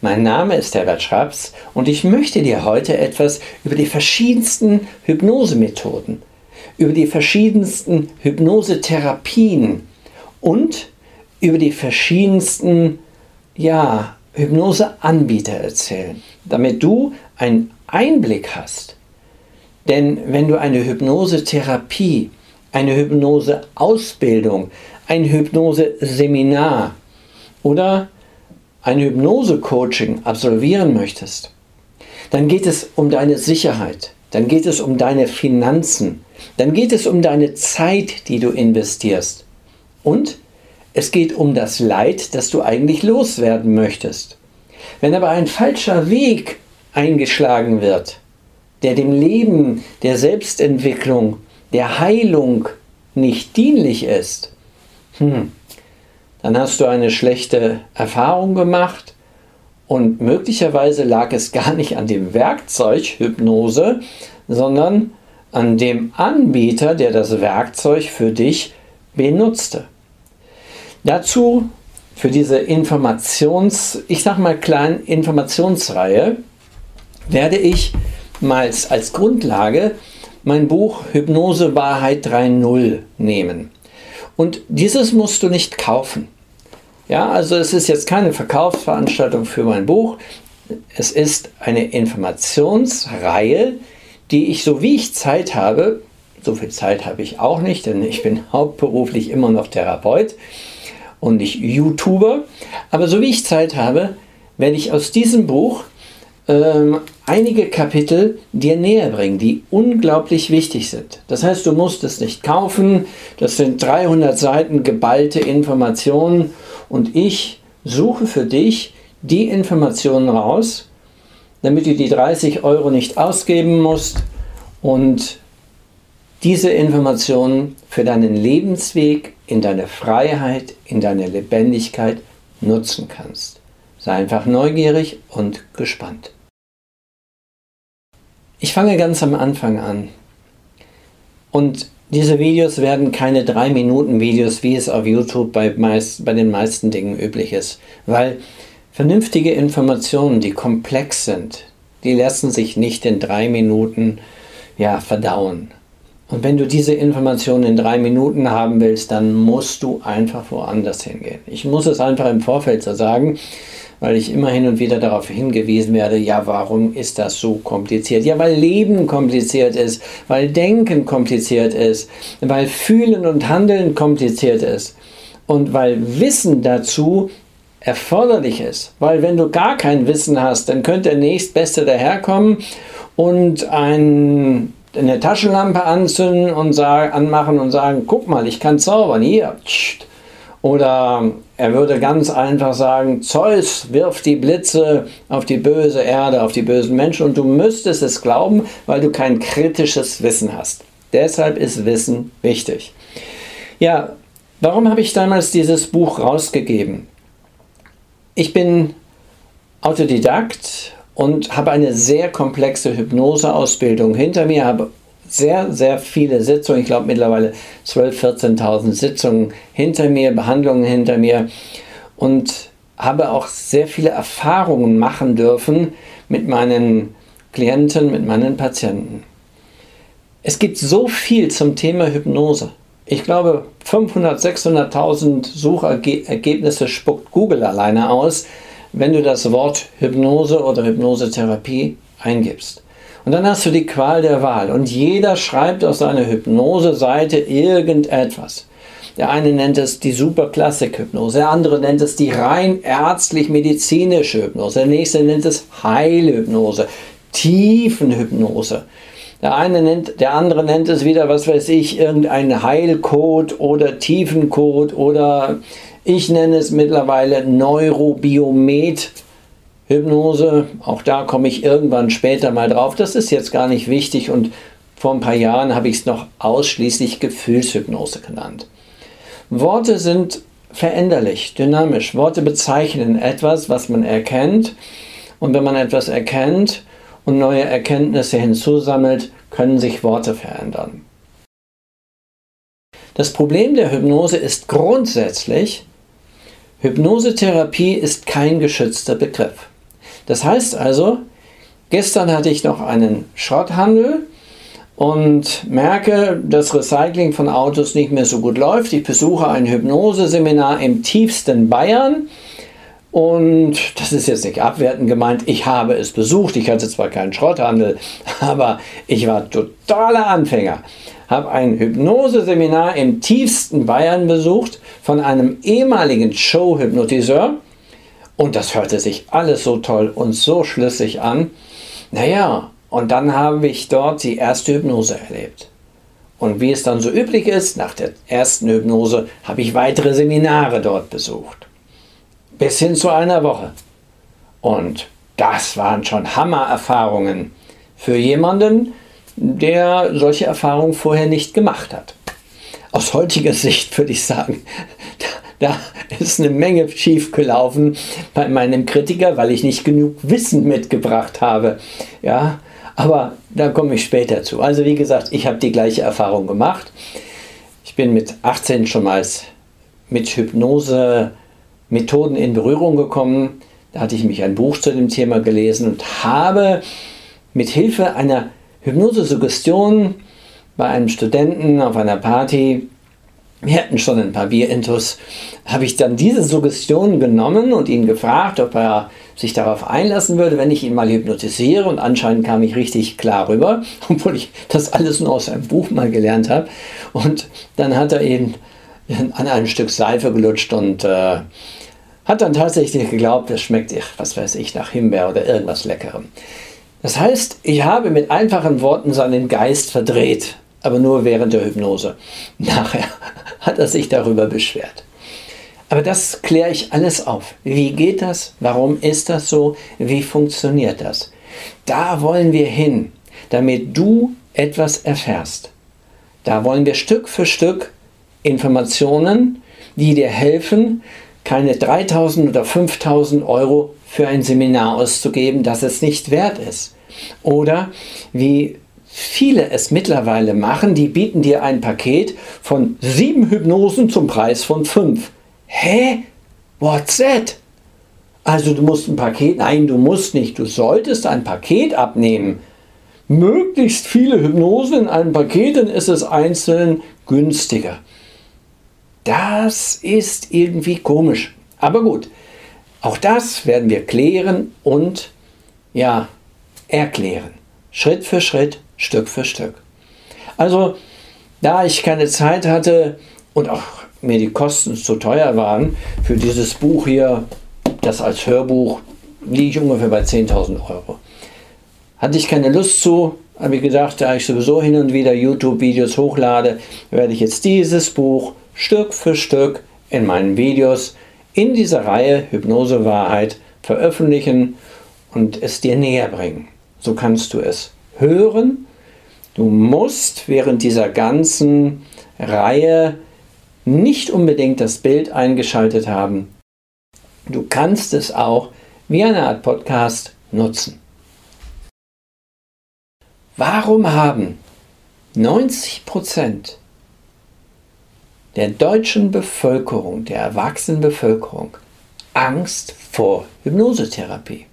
Mein Name ist Herbert Schraps und ich möchte dir heute etwas über die verschiedensten Hypnosemethoden, über die verschiedensten Hypnosetherapien und über die verschiedensten ja, Hypnoseanbieter erzählen, damit du einen Einblick hast. Denn wenn du eine Hypnosetherapie, eine Hypnoseausbildung, ein Hypnoseseminar oder ein Hypnose-Coaching absolvieren möchtest, dann geht es um deine Sicherheit, dann geht es um deine Finanzen, dann geht es um deine Zeit, die du investierst und es geht um das Leid, das du eigentlich loswerden möchtest. Wenn aber ein falscher Weg eingeschlagen wird, der dem Leben, der Selbstentwicklung, der Heilung nicht dienlich ist, hm, dann hast du eine schlechte Erfahrung gemacht und möglicherweise lag es gar nicht an dem Werkzeug Hypnose, sondern an dem Anbieter, der das Werkzeug für dich benutzte. Dazu für diese Informations, ich sag mal kleinen Informationsreihe, werde ich mal als Grundlage mein Buch Hypnose Wahrheit 3.0 nehmen. Und dieses musst du nicht kaufen. Ja, also es ist jetzt keine Verkaufsveranstaltung für mein Buch. Es ist eine Informationsreihe, die ich, so wie ich Zeit habe, so viel Zeit habe ich auch nicht, denn ich bin hauptberuflich immer noch Therapeut und nicht YouTuber. Aber so wie ich Zeit habe, werde ich aus diesem Buch ähm, einige Kapitel dir näher bringen, die unglaublich wichtig sind. Das heißt, du musst es nicht kaufen. Das sind 300 Seiten geballte Informationen und ich suche für dich die Informationen raus, damit du die 30 Euro nicht ausgeben musst und diese Informationen für deinen Lebensweg, in deine Freiheit, in deine Lebendigkeit nutzen kannst. Sei einfach neugierig und gespannt. Ich fange ganz am Anfang an. Und diese Videos werden keine 3 Minuten Videos, wie es auf YouTube bei, meist, bei den meisten Dingen üblich ist, weil vernünftige Informationen, die komplex sind, die lassen sich nicht in 3 Minuten ja, verdauen. Und wenn du diese Informationen in drei Minuten haben willst, dann musst du einfach woanders hingehen. Ich muss es einfach im Vorfeld so sagen, weil ich immer hin und wieder darauf hingewiesen werde, ja, warum ist das so kompliziert? Ja, weil Leben kompliziert ist, weil Denken kompliziert ist, weil Fühlen und Handeln kompliziert ist und weil Wissen dazu erforderlich ist. Weil wenn du gar kein Wissen hast, dann könnte der nächstbeste daherkommen und ein eine Taschenlampe anzünden und sagen, anmachen und sagen, guck mal, ich kann zaubern, hier. Oder er würde ganz einfach sagen, Zeus wirft die Blitze auf die böse Erde, auf die bösen Menschen und du müsstest es glauben, weil du kein kritisches Wissen hast. Deshalb ist Wissen wichtig. Ja, warum habe ich damals dieses Buch rausgegeben? Ich bin Autodidakt und habe eine sehr komplexe Hypnoseausbildung hinter mir, habe sehr, sehr viele Sitzungen, ich glaube mittlerweile 12.000, 14.000 Sitzungen hinter mir, Behandlungen hinter mir und habe auch sehr viele Erfahrungen machen dürfen mit meinen Klienten, mit meinen Patienten. Es gibt so viel zum Thema Hypnose. Ich glaube, 500, 600.000 Suchergebnisse spuckt Google alleine aus wenn du das Wort Hypnose oder Hypnosetherapie eingibst. Und dann hast du die Qual der Wahl und jeder schreibt auf seiner Hypnose-Seite irgendetwas. Der eine nennt es die Superklassik-Hypnose, der andere nennt es die rein ärztlich-medizinische Hypnose, der nächste nennt es Heilhypnose, Tiefenhypnose. Der eine nennt, der andere nennt es wieder, was weiß ich, irgendein Heilcode oder Tiefencode oder ich nenne es mittlerweile Neurobiomet. Hypnose, auch da komme ich irgendwann später mal drauf. Das ist jetzt gar nicht wichtig und vor ein paar Jahren habe ich es noch ausschließlich Gefühlshypnose genannt. Worte sind veränderlich, dynamisch. Worte bezeichnen etwas, was man erkennt. Und wenn man etwas erkennt und neue Erkenntnisse hinzusammelt, können sich Worte verändern. Das Problem der Hypnose ist grundsätzlich, Hypnosetherapie ist kein geschützter Begriff. Das heißt also, gestern hatte ich noch einen Schrotthandel und merke, dass Recycling von Autos nicht mehr so gut läuft. Ich besuche ein Hypnoseseminar im tiefsten Bayern. Und das ist jetzt nicht abwertend gemeint, ich habe es besucht. Ich hatte zwar keinen Schrotthandel, aber ich war totaler Anfänger. Habe ein Hypnoseseminar im tiefsten Bayern besucht von einem ehemaligen Show-Hypnotiseur. Und das hörte sich alles so toll und so schlüssig an. Naja, und dann habe ich dort die erste Hypnose erlebt. Und wie es dann so üblich ist, nach der ersten Hypnose habe ich weitere Seminare dort besucht. Bis hin zu einer Woche. Und das waren schon Hammererfahrungen für jemanden, der solche Erfahrungen vorher nicht gemacht hat. Aus heutiger Sicht würde ich sagen, da, ist eine Menge schiefgelaufen bei meinem Kritiker, weil ich nicht genug Wissen mitgebracht habe. Ja, aber da komme ich später zu. Also wie gesagt, ich habe die gleiche Erfahrung gemacht. Ich bin mit 18 schon mal mit Hypnose-Methoden in Berührung gekommen. Da hatte ich mich ein Buch zu dem Thema gelesen und habe mit Hilfe einer Hypnose-Suggestion bei einem Studenten auf einer Party wir hatten schon ein paar Bierintus, habe ich dann diese Suggestion genommen und ihn gefragt, ob er sich darauf einlassen würde, wenn ich ihn mal hypnotisiere. Und anscheinend kam ich richtig klar rüber, obwohl ich das alles nur aus einem Buch mal gelernt habe. Und dann hat er eben an ein Stück Seife gelutscht und äh, hat dann tatsächlich geglaubt, es schmeckt, was weiß ich, nach Himbeer oder irgendwas Leckerem. Das heißt, ich habe mit einfachen Worten seinen Geist verdreht, aber nur während der Hypnose. Nachher hat er sich darüber beschwert. Aber das kläre ich alles auf. Wie geht das? Warum ist das so? Wie funktioniert das? Da wollen wir hin, damit du etwas erfährst. Da wollen wir Stück für Stück Informationen, die dir helfen, keine 3000 oder 5000 Euro für ein Seminar auszugeben, das es nicht wert ist. Oder wie viele es mittlerweile machen, die bieten dir ein Paket von sieben Hypnosen zum Preis von fünf. Hä? What's that? Also du musst ein Paket, nein, du musst nicht, du solltest ein Paket abnehmen. Möglichst viele Hypnosen in einem Paket, dann ist es einzeln günstiger. Das ist irgendwie komisch. Aber gut, auch das werden wir klären und ja, erklären. Schritt für Schritt, Stück für Stück. Also, da ich keine Zeit hatte und auch mir die Kosten zu teuer waren, für dieses Buch hier, das als Hörbuch, liege ich ungefähr bei 10.000 Euro. Hatte ich keine Lust zu, habe ich gedacht, da ich sowieso hin und wieder YouTube-Videos hochlade, werde ich jetzt dieses Buch Stück für Stück in meinen Videos in dieser Reihe Hypnose Wahrheit veröffentlichen und es dir näher bringen. So kannst du es hören. Du musst während dieser ganzen Reihe nicht unbedingt das Bild eingeschaltet haben. Du kannst es auch wie eine Art Podcast nutzen. Warum haben 90 Prozent der deutschen Bevölkerung, der erwachsenen Bevölkerung, Angst vor Hypnosetherapie?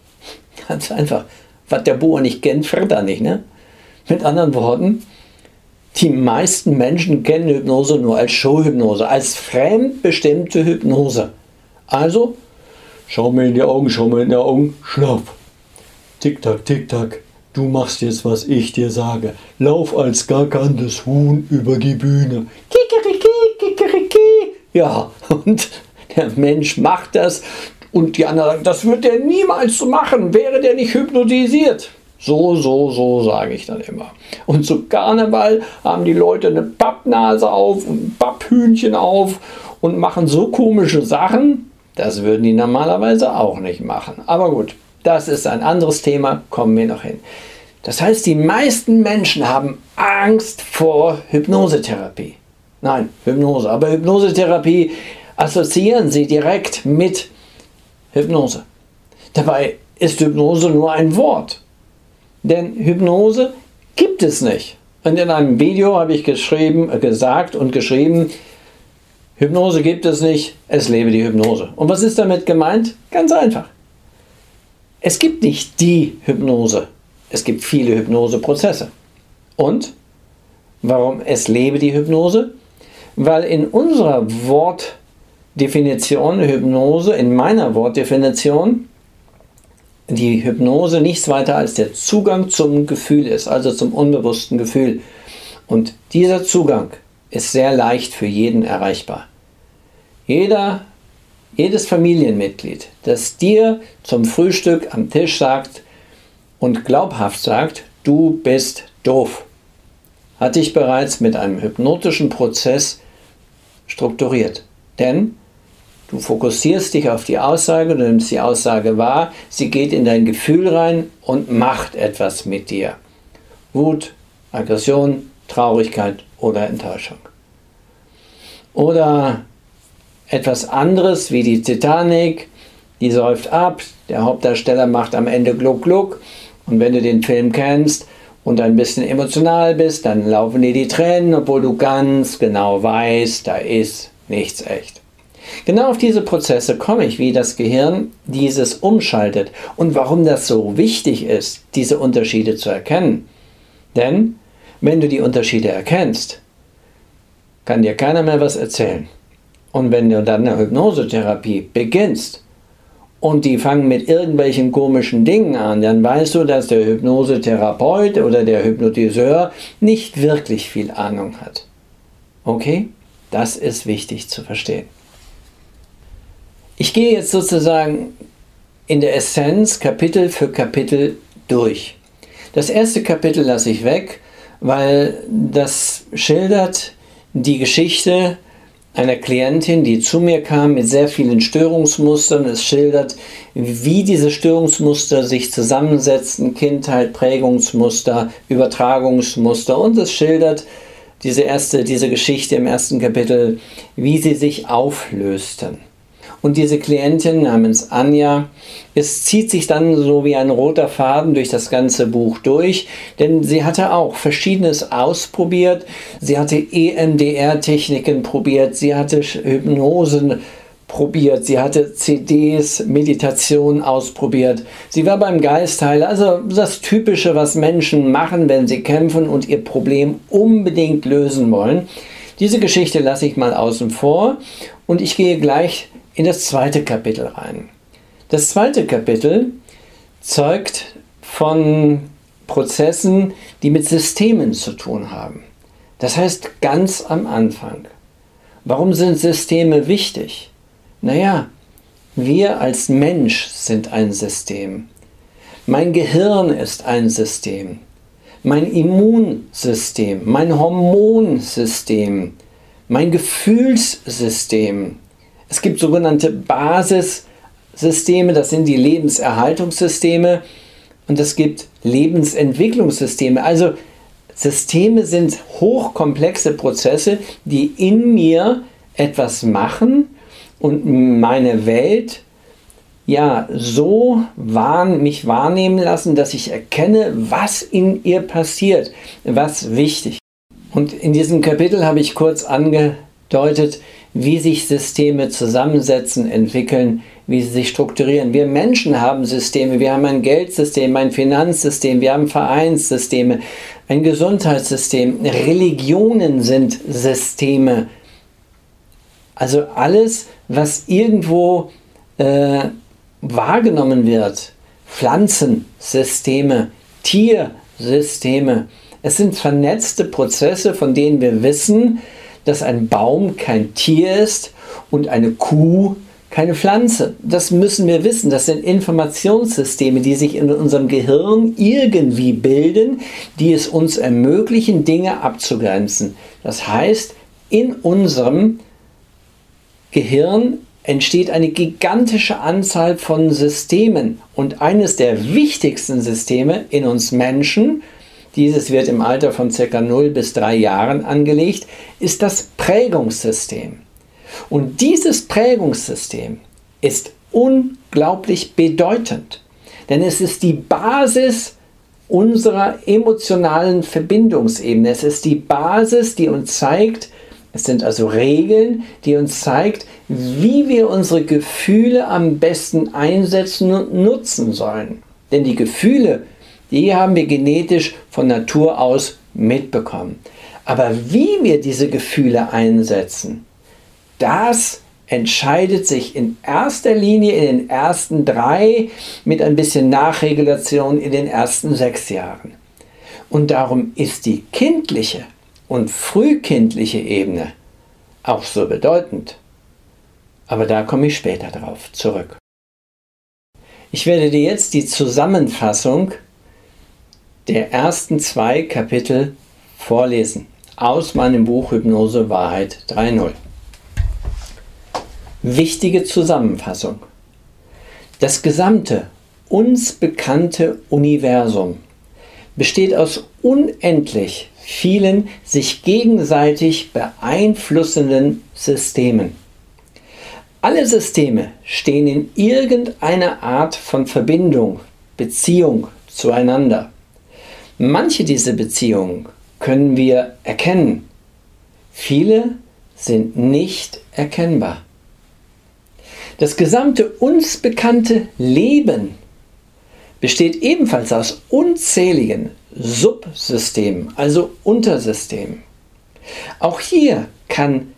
Ganz einfach, was der Bauer nicht kennt, fritt er nicht. Ne? Mit anderen Worten, die meisten Menschen kennen Hypnose nur als Showhypnose, als fremdbestimmte Hypnose. Also, schau mir in die Augen, schau mir in die Augen, schlaf. Tick-Tack, Tick-Tack, du machst jetzt, was ich dir sage. Lauf als gackerndes Huhn über die Bühne. Kikeriki, kikeriki. Ja, und der Mensch macht das und die anderen sagen, das wird der niemals so machen, wäre der nicht hypnotisiert. So, so, so sage ich dann immer. Und zu Karneval haben die Leute eine Pappnase auf und ein Papphühnchen auf und machen so komische Sachen. Das würden die normalerweise auch nicht machen. Aber gut, das ist ein anderes Thema, kommen wir noch hin. Das heißt, die meisten Menschen haben Angst vor Hypnosetherapie. Nein, Hypnose. Aber Hypnosetherapie assoziieren sie direkt mit Hypnose. Dabei ist Hypnose nur ein Wort. Denn Hypnose gibt es nicht. Und in einem Video habe ich geschrieben, äh, gesagt und geschrieben, Hypnose gibt es nicht, es lebe die Hypnose. Und was ist damit gemeint? Ganz einfach. Es gibt nicht die Hypnose. Es gibt viele Hypnoseprozesse. Und warum es lebe die Hypnose? Weil in unserer Wortdefinition Hypnose, in meiner Wortdefinition, die Hypnose nichts weiter als der Zugang zum Gefühl ist, also zum unbewussten Gefühl. Und dieser Zugang ist sehr leicht für jeden erreichbar. Jeder, jedes Familienmitglied, das dir zum Frühstück am Tisch sagt und glaubhaft sagt, du bist doof, hat dich bereits mit einem hypnotischen Prozess strukturiert. Denn Du fokussierst dich auf die Aussage, du nimmst die Aussage wahr, sie geht in dein Gefühl rein und macht etwas mit dir. Wut, Aggression, Traurigkeit oder Enttäuschung. Oder etwas anderes wie die Titanic, die säuft ab, der Hauptdarsteller macht am Ende Gluck Gluck und wenn du den Film kennst und ein bisschen emotional bist, dann laufen dir die Tränen, obwohl du ganz genau weißt, da ist nichts echt. Genau auf diese Prozesse komme ich, wie das Gehirn dieses umschaltet und warum das so wichtig ist, diese Unterschiede zu erkennen. Denn wenn du die Unterschiede erkennst, kann dir keiner mehr was erzählen. Und wenn du dann eine Hypnosetherapie beginnst und die fangen mit irgendwelchen komischen Dingen an, dann weißt du, dass der Hypnosetherapeut oder der Hypnotiseur nicht wirklich viel Ahnung hat. Okay? Das ist wichtig zu verstehen. Ich gehe jetzt sozusagen in der Essenz Kapitel für Kapitel durch. Das erste Kapitel lasse ich weg, weil das schildert die Geschichte einer Klientin, die zu mir kam mit sehr vielen Störungsmustern. Es schildert, wie diese Störungsmuster sich zusammensetzen, Kindheit, Prägungsmuster, Übertragungsmuster und es schildert diese erste, diese Geschichte im ersten Kapitel, wie sie sich auflösten. Und diese Klientin namens Anja, es zieht sich dann so wie ein roter Faden durch das ganze Buch durch, denn sie hatte auch Verschiedenes ausprobiert. Sie hatte EMDR-Techniken probiert, sie hatte Hypnosen probiert, sie hatte CDs, Meditation ausprobiert. Sie war beim Geistheiler, also das Typische, was Menschen machen, wenn sie kämpfen und ihr Problem unbedingt lösen wollen. Diese Geschichte lasse ich mal außen vor und ich gehe gleich in das zweite Kapitel rein. Das zweite Kapitel zeugt von Prozessen, die mit Systemen zu tun haben. Das heißt ganz am Anfang. Warum sind Systeme wichtig? Naja, wir als Mensch sind ein System. Mein Gehirn ist ein System. Mein Immunsystem, mein Hormonsystem, mein Gefühlssystem, es gibt sogenannte Basissysteme, das sind die Lebenserhaltungssysteme und es gibt Lebensentwicklungssysteme. Also Systeme sind hochkomplexe Prozesse, die in mir etwas machen und meine Welt ja so wahrn, mich wahrnehmen lassen, dass ich erkenne, was in ihr passiert, was wichtig. Und in diesem Kapitel habe ich kurz angedeutet, wie sich Systeme zusammensetzen, entwickeln, wie sie sich strukturieren. Wir Menschen haben Systeme, wir haben ein Geldsystem, ein Finanzsystem, wir haben Vereinssysteme, ein Gesundheitssystem, Religionen sind Systeme. Also alles, was irgendwo äh, wahrgenommen wird, Pflanzensysteme, Tiersysteme, es sind vernetzte Prozesse, von denen wir wissen, dass ein Baum kein Tier ist und eine Kuh keine Pflanze. Das müssen wir wissen. Das sind Informationssysteme, die sich in unserem Gehirn irgendwie bilden, die es uns ermöglichen, Dinge abzugrenzen. Das heißt, in unserem Gehirn entsteht eine gigantische Anzahl von Systemen. Und eines der wichtigsten Systeme in uns Menschen dieses wird im Alter von ca. 0 bis 3 Jahren angelegt, ist das Prägungssystem. Und dieses Prägungssystem ist unglaublich bedeutend, denn es ist die Basis unserer emotionalen Verbindungsebene. Es ist die Basis, die uns zeigt, Es sind also Regeln, die uns zeigt, wie wir unsere Gefühle am besten einsetzen und nutzen sollen. Denn die Gefühle, die haben wir genetisch von Natur aus mitbekommen. Aber wie wir diese Gefühle einsetzen, das entscheidet sich in erster Linie in den ersten drei mit ein bisschen Nachregulation in den ersten sechs Jahren. Und darum ist die kindliche und frühkindliche Ebene auch so bedeutend. Aber da komme ich später drauf zurück. Ich werde dir jetzt die Zusammenfassung der ersten zwei Kapitel vorlesen aus meinem Buch Hypnose Wahrheit 3.0. Wichtige Zusammenfassung. Das gesamte uns bekannte Universum besteht aus unendlich vielen sich gegenseitig beeinflussenden Systemen. Alle Systeme stehen in irgendeiner Art von Verbindung, Beziehung zueinander. Manche dieser Beziehungen können wir erkennen, viele sind nicht erkennbar. Das gesamte uns bekannte Leben besteht ebenfalls aus unzähligen Subsystemen, also Untersystemen. Auch hier kann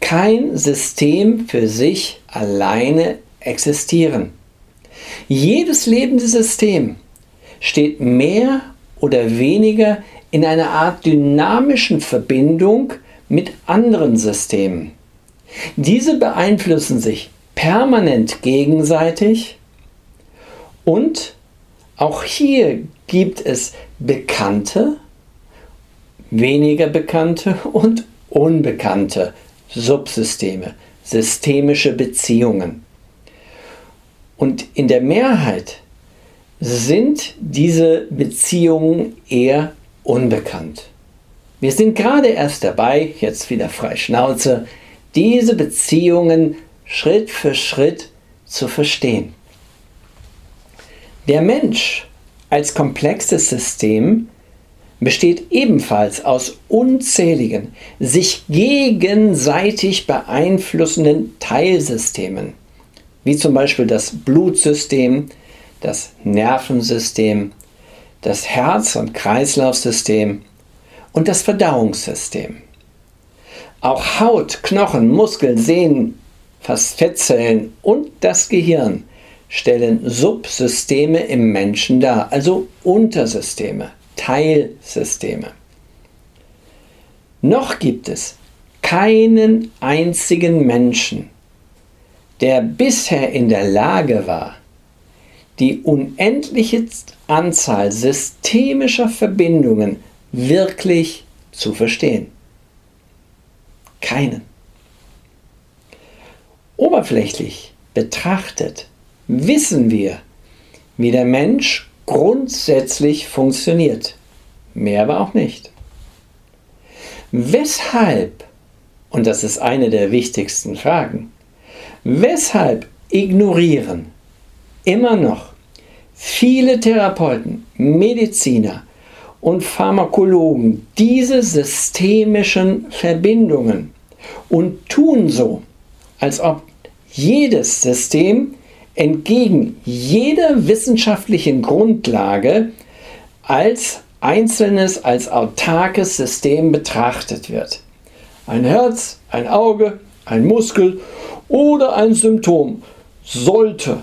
kein System für sich alleine existieren. Jedes lebende System steht mehr oder weniger in einer Art dynamischen Verbindung mit anderen Systemen. Diese beeinflussen sich permanent gegenseitig und auch hier gibt es bekannte, weniger bekannte und unbekannte Subsysteme, systemische Beziehungen. Und in der Mehrheit sind diese Beziehungen eher unbekannt. Wir sind gerade erst dabei, jetzt wieder frei Schnauze, diese Beziehungen Schritt für Schritt zu verstehen. Der Mensch als komplexes System besteht ebenfalls aus unzähligen, sich gegenseitig beeinflussenden Teilsystemen, wie zum Beispiel das Blutsystem, das Nervensystem, das Herz- und Kreislaufsystem und das Verdauungssystem. Auch Haut, Knochen, Muskeln, Sehnen, Fettzellen und das Gehirn stellen Subsysteme im Menschen dar, also Untersysteme, Teilsysteme. Noch gibt es keinen einzigen Menschen, der bisher in der Lage war, die unendliche Anzahl systemischer Verbindungen wirklich zu verstehen. Keinen. Oberflächlich betrachtet wissen wir, wie der Mensch grundsätzlich funktioniert. Mehr aber auch nicht. Weshalb, und das ist eine der wichtigsten Fragen, weshalb ignorieren immer noch viele Therapeuten, Mediziner und Pharmakologen diese systemischen Verbindungen und tun so, als ob jedes System entgegen jeder wissenschaftlichen Grundlage als einzelnes, als autarkes System betrachtet wird. Ein Herz, ein Auge, ein Muskel oder ein Symptom sollte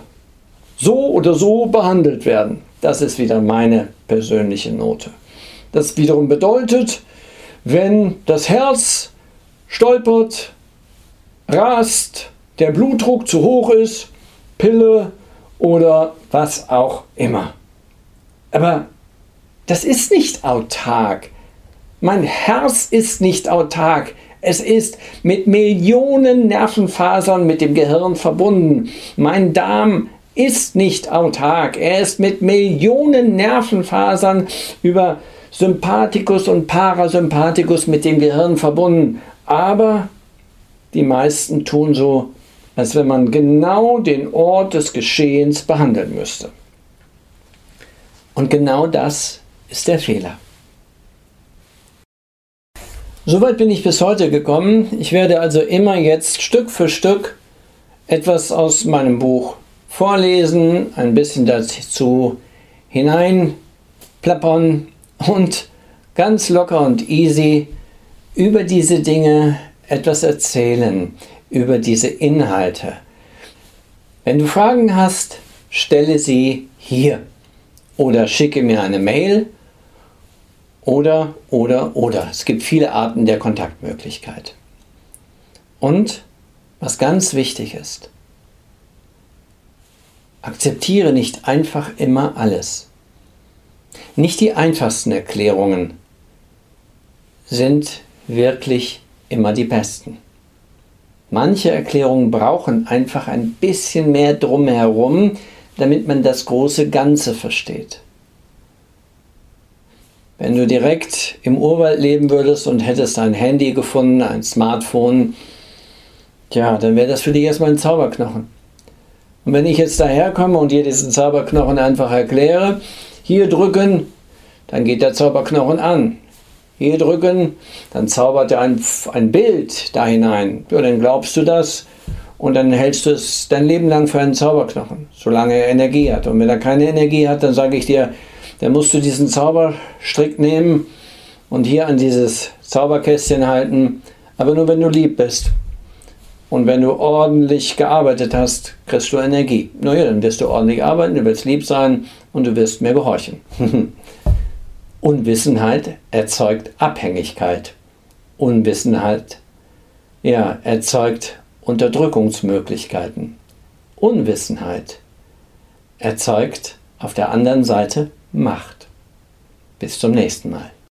so oder so behandelt werden. Das ist wieder meine persönliche Note. Das wiederum bedeutet, wenn das Herz stolpert, rast, der Blutdruck zu hoch ist, Pille oder was auch immer. Aber das ist nicht autark. Mein Herz ist nicht autark. Es ist mit Millionen Nervenfasern mit dem Gehirn verbunden. Mein Darm ist nicht autark. Er ist mit Millionen Nervenfasern über Sympathikus und Parasympathikus mit dem Gehirn verbunden. Aber die meisten tun so, als wenn man genau den Ort des Geschehens behandeln müsste. Und genau das ist der Fehler. Soweit bin ich bis heute gekommen. Ich werde also immer jetzt Stück für Stück etwas aus meinem Buch vorlesen, ein bisschen dazu hineinplappern und ganz locker und easy über diese Dinge etwas erzählen, über diese Inhalte. Wenn du Fragen hast, stelle sie hier oder schicke mir eine Mail oder, oder, oder. Es gibt viele Arten der Kontaktmöglichkeit. Und was ganz wichtig ist, akzeptiere nicht einfach immer alles. Nicht die einfachsten Erklärungen sind wirklich immer die besten. Manche Erklärungen brauchen einfach ein bisschen mehr drumherum, damit man das große Ganze versteht. Wenn du direkt im Urwald leben würdest und hättest ein Handy gefunden, ein Smartphone, ja, dann wäre das für dich erstmal ein Zauberknochen. Und wenn ich jetzt daherkomme und dir diesen Zauberknochen einfach erkläre, hier drücken, dann geht der Zauberknochen an. Hier drücken, dann zaubert er ein, ein Bild da hinein. Ja, dann glaubst du das und dann hältst du es dein Leben lang für einen Zauberknochen, solange er Energie hat. Und wenn er keine Energie hat, dann sage ich dir, dann musst du diesen Zauberstrick nehmen und hier an dieses Zauberkästchen halten, aber nur wenn du lieb bist. Und wenn du ordentlich gearbeitet hast, kriegst du Energie. Naja, dann wirst du ordentlich arbeiten, du wirst lieb sein und du wirst mir gehorchen. Unwissenheit erzeugt Abhängigkeit. Unwissenheit ja, erzeugt Unterdrückungsmöglichkeiten. Unwissenheit erzeugt auf der anderen Seite Macht. Bis zum nächsten Mal.